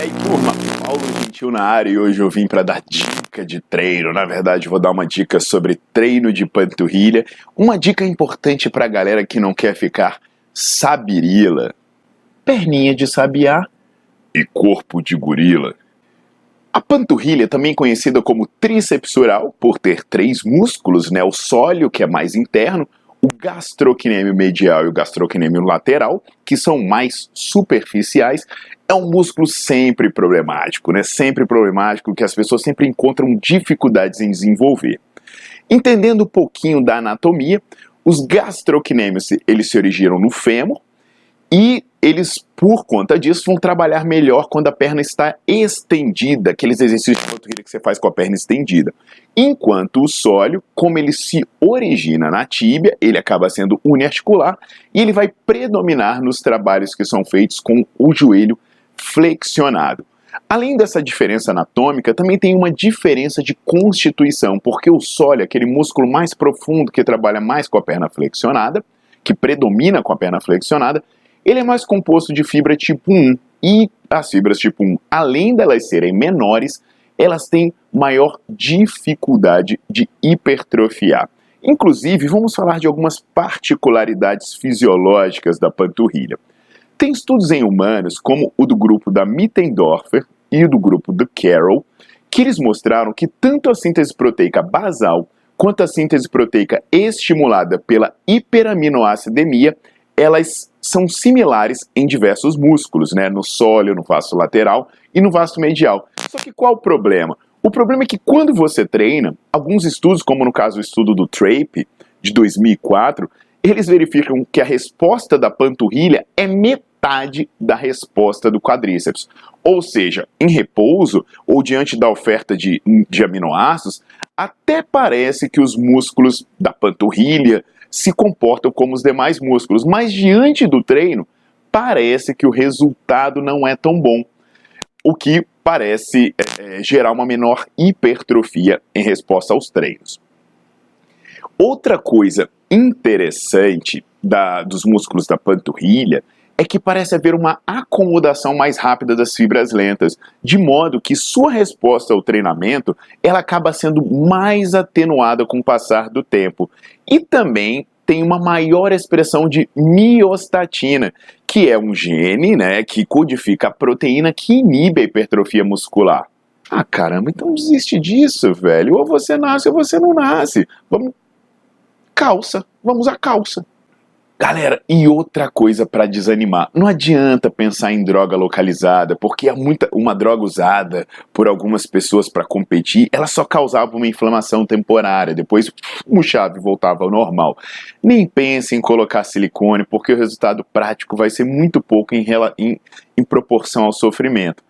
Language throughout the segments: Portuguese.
E aí, turma, Paulo Gentil na área e hoje eu vim para dar dica de treino. Na verdade, vou dar uma dica sobre treino de panturrilha, uma dica importante para a galera que não quer ficar sabirila, perninha de sabiá e corpo de gorila. A panturrilha, também conhecida como tríceps oral, por ter três músculos, né? O sólio, que é mais interno, o gastrocnêmio medial e o gastrocnêmio lateral, que são mais superficiais, é um músculo sempre problemático, né? Sempre problemático, que as pessoas sempre encontram dificuldades em desenvolver. Entendendo um pouquinho da anatomia, os gastrocnêmios eles se originam no fêmur, e eles, por conta disso, vão trabalhar melhor quando a perna está estendida, aqueles exercícios de panturrilha que você faz com a perna estendida. Enquanto o sólio, como ele se origina na tíbia, ele acaba sendo uniarticular e ele vai predominar nos trabalhos que são feitos com o joelho flexionado. Além dessa diferença anatômica, também tem uma diferença de constituição, porque o sólio, aquele músculo mais profundo que trabalha mais com a perna flexionada, que predomina com a perna flexionada, ele é mais composto de fibra tipo 1 e as fibras tipo 1, além delas serem menores, elas têm maior dificuldade de hipertrofiar. Inclusive, vamos falar de algumas particularidades fisiológicas da panturrilha. Tem estudos em humanos, como o do grupo da Mittendorfer e o do grupo do Carroll, que eles mostraram que tanto a síntese proteica basal quanto a síntese proteica estimulada pela hiperaminoacidemia, elas são similares em diversos músculos, né? No sólio, no vasto lateral e no vasto medial. Só que qual o problema? O problema é que quando você treina, alguns estudos, como no caso o estudo do Trape, de 2004, eles verificam que a resposta da panturrilha é metade da resposta do quadríceps. Ou seja, em repouso ou diante da oferta de, de aminoácidos, até parece que os músculos da panturrilha, se comportam como os demais músculos, mas diante do treino, parece que o resultado não é tão bom, o que parece é, gerar uma menor hipertrofia em resposta aos treinos. Outra coisa interessante da, dos músculos da panturrilha é que parece haver uma acomodação mais rápida das fibras lentas, de modo que sua resposta ao treinamento ela acaba sendo mais atenuada com o passar do tempo. E também tem uma maior expressão de miostatina, que é um gene né, que codifica a proteína que inibe a hipertrofia muscular. Ah, caramba, então desiste disso, velho. Ou você nasce ou você não nasce. Vamos. Calça. Vamos à calça. Galera, e outra coisa para desanimar, não adianta pensar em droga localizada, porque é muita, uma droga usada por algumas pessoas para competir, ela só causava uma inflamação temporária, depois o chave voltava ao normal. Nem pense em colocar silicone, porque o resultado prático vai ser muito pouco em, em, em proporção ao sofrimento.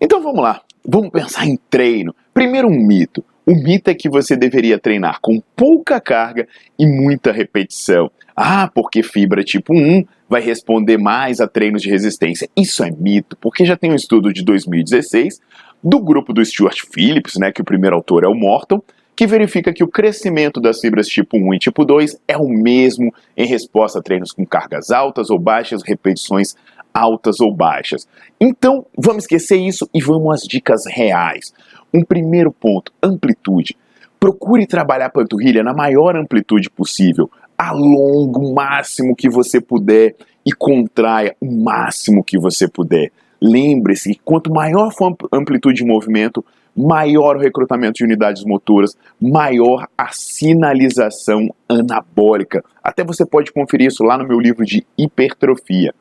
Então vamos lá, vamos pensar em treino. Primeiro um mito. O mito é que você deveria treinar com pouca carga e muita repetição. Ah, porque fibra tipo 1 vai responder mais a treinos de resistência. Isso é mito, porque já tem um estudo de 2016 do grupo do Stuart Phillips, né, que o primeiro autor é o Morton, que verifica que o crescimento das fibras tipo 1 e tipo 2 é o mesmo em resposta a treinos com cargas altas ou baixas, repetições altas ou baixas. Então, vamos esquecer isso e vamos às dicas reais. Um primeiro ponto, amplitude. Procure trabalhar a panturrilha na maior amplitude possível. Alongue o máximo que você puder e contraia o máximo que você puder. lembre-se que quanto maior for a amplitude de movimento, maior o recrutamento de unidades motoras, maior a sinalização anabólica. Até você pode conferir isso lá no meu livro de hipertrofia.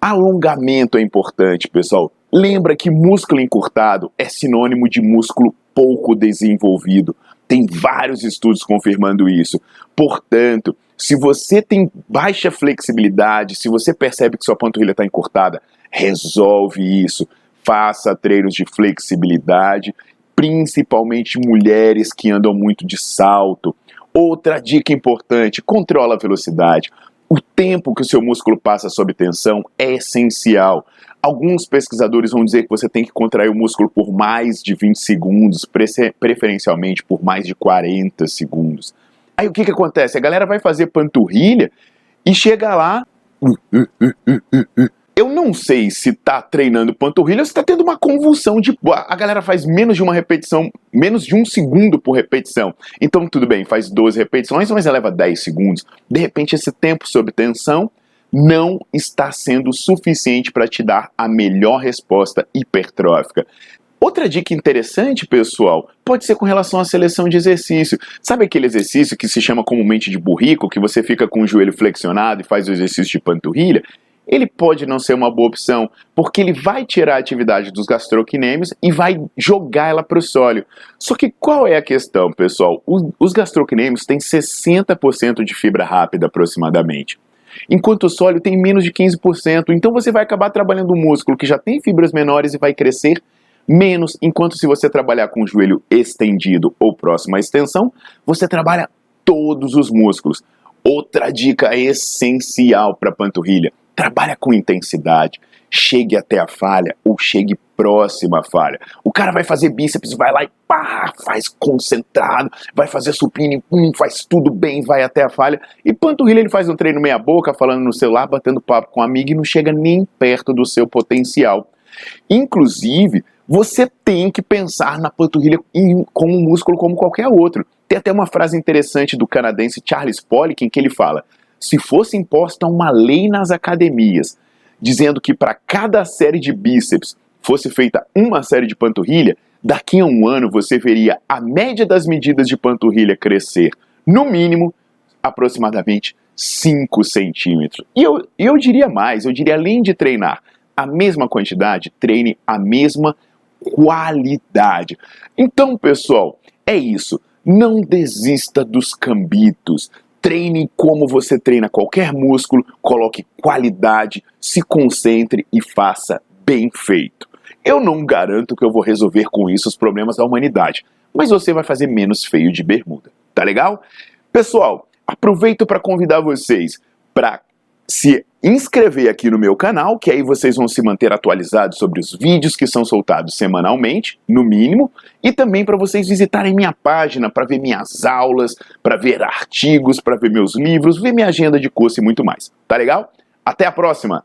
Alongamento é importante, pessoal. Lembra que músculo encurtado é sinônimo de músculo pouco desenvolvido. Tem vários estudos confirmando isso. Portanto, se você tem baixa flexibilidade, se você percebe que sua panturrilha está encurtada, resolve isso. Faça treinos de flexibilidade, principalmente mulheres que andam muito de salto. Outra dica importante: controla a velocidade. O tempo que o seu músculo passa sob tensão é essencial. Alguns pesquisadores vão dizer que você tem que contrair o músculo por mais de 20 segundos, preferencialmente por mais de 40 segundos. Aí o que, que acontece? A galera vai fazer panturrilha e chega lá. Eu não sei se tá treinando panturrilha ou se tá tendo uma convulsão de. A galera faz menos de uma repetição, menos de um segundo por repetição. Então, tudo bem, faz 12 repetições, mas leva 10 segundos. De repente, esse tempo sob tensão não está sendo suficiente para te dar a melhor resposta hipertrófica. Outra dica interessante, pessoal, pode ser com relação à seleção de exercício. Sabe aquele exercício que se chama comumente de burrico, que você fica com o joelho flexionado e faz o exercício de panturrilha? ele pode não ser uma boa opção, porque ele vai tirar a atividade dos gastrocnêmios e vai jogar ela para o sólio. Só que qual é a questão, pessoal? Os gastrocnêmios têm 60% de fibra rápida aproximadamente. Enquanto o sólio tem menos de 15%, então você vai acabar trabalhando um músculo que já tem fibras menores e vai crescer menos, enquanto se você trabalhar com o joelho estendido ou próximo à extensão, você trabalha todos os músculos. Outra dica essencial para panturrilha: trabalha com intensidade, chegue até a falha ou chegue próxima falha. O cara vai fazer bíceps, vai lá e pá, faz concentrado, vai fazer supino, pum, faz tudo bem, vai até a falha. E panturrilha ele faz um treino meia boca, falando no celular, batendo papo com um amigo e não chega nem perto do seu potencial. Inclusive, você tem que pensar na panturrilha como um músculo como qualquer outro. Tem até uma frase interessante do canadense Charles Poliquin que ele fala: se fosse imposta uma lei nas academias dizendo que para cada série de bíceps fosse feita uma série de panturrilha, daqui a um ano você veria a média das medidas de panturrilha crescer, no mínimo, aproximadamente 5 centímetros. E eu, eu diria mais, eu diria além de treinar a mesma quantidade, treine a mesma qualidade. Então, pessoal, é isso. Não desista dos cambitos. Treine como você treina qualquer músculo, coloque qualidade, se concentre e faça bem feito. Eu não garanto que eu vou resolver com isso os problemas da humanidade, mas você vai fazer menos feio de bermuda, tá legal? Pessoal, aproveito para convidar vocês para se inscrever aqui no meu canal, que aí vocês vão se manter atualizados sobre os vídeos que são soltados semanalmente, no mínimo, e também para vocês visitarem minha página para ver minhas aulas, para ver artigos, para ver meus livros, ver minha agenda de curso e muito mais. Tá legal? Até a próxima!